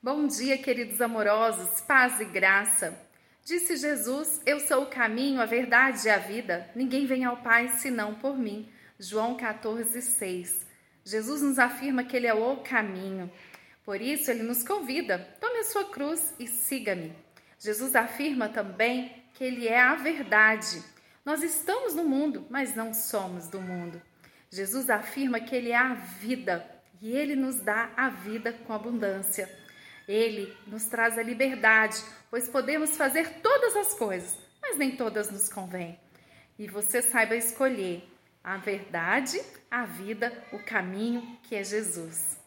Bom dia, queridos amorosos, paz e graça. Disse Jesus: Eu sou o caminho, a verdade e a vida. Ninguém vem ao Pai senão por mim. João 14, 6. Jesus nos afirma que Ele é o caminho. Por isso, Ele nos convida: tome a sua cruz e siga-me. Jesus afirma também que Ele é a verdade. Nós estamos no mundo, mas não somos do mundo. Jesus afirma que Ele é a vida e Ele nos dá a vida com abundância. Ele nos traz a liberdade, pois podemos fazer todas as coisas, mas nem todas nos convêm. E você saiba escolher a verdade, a vida, o caminho que é Jesus.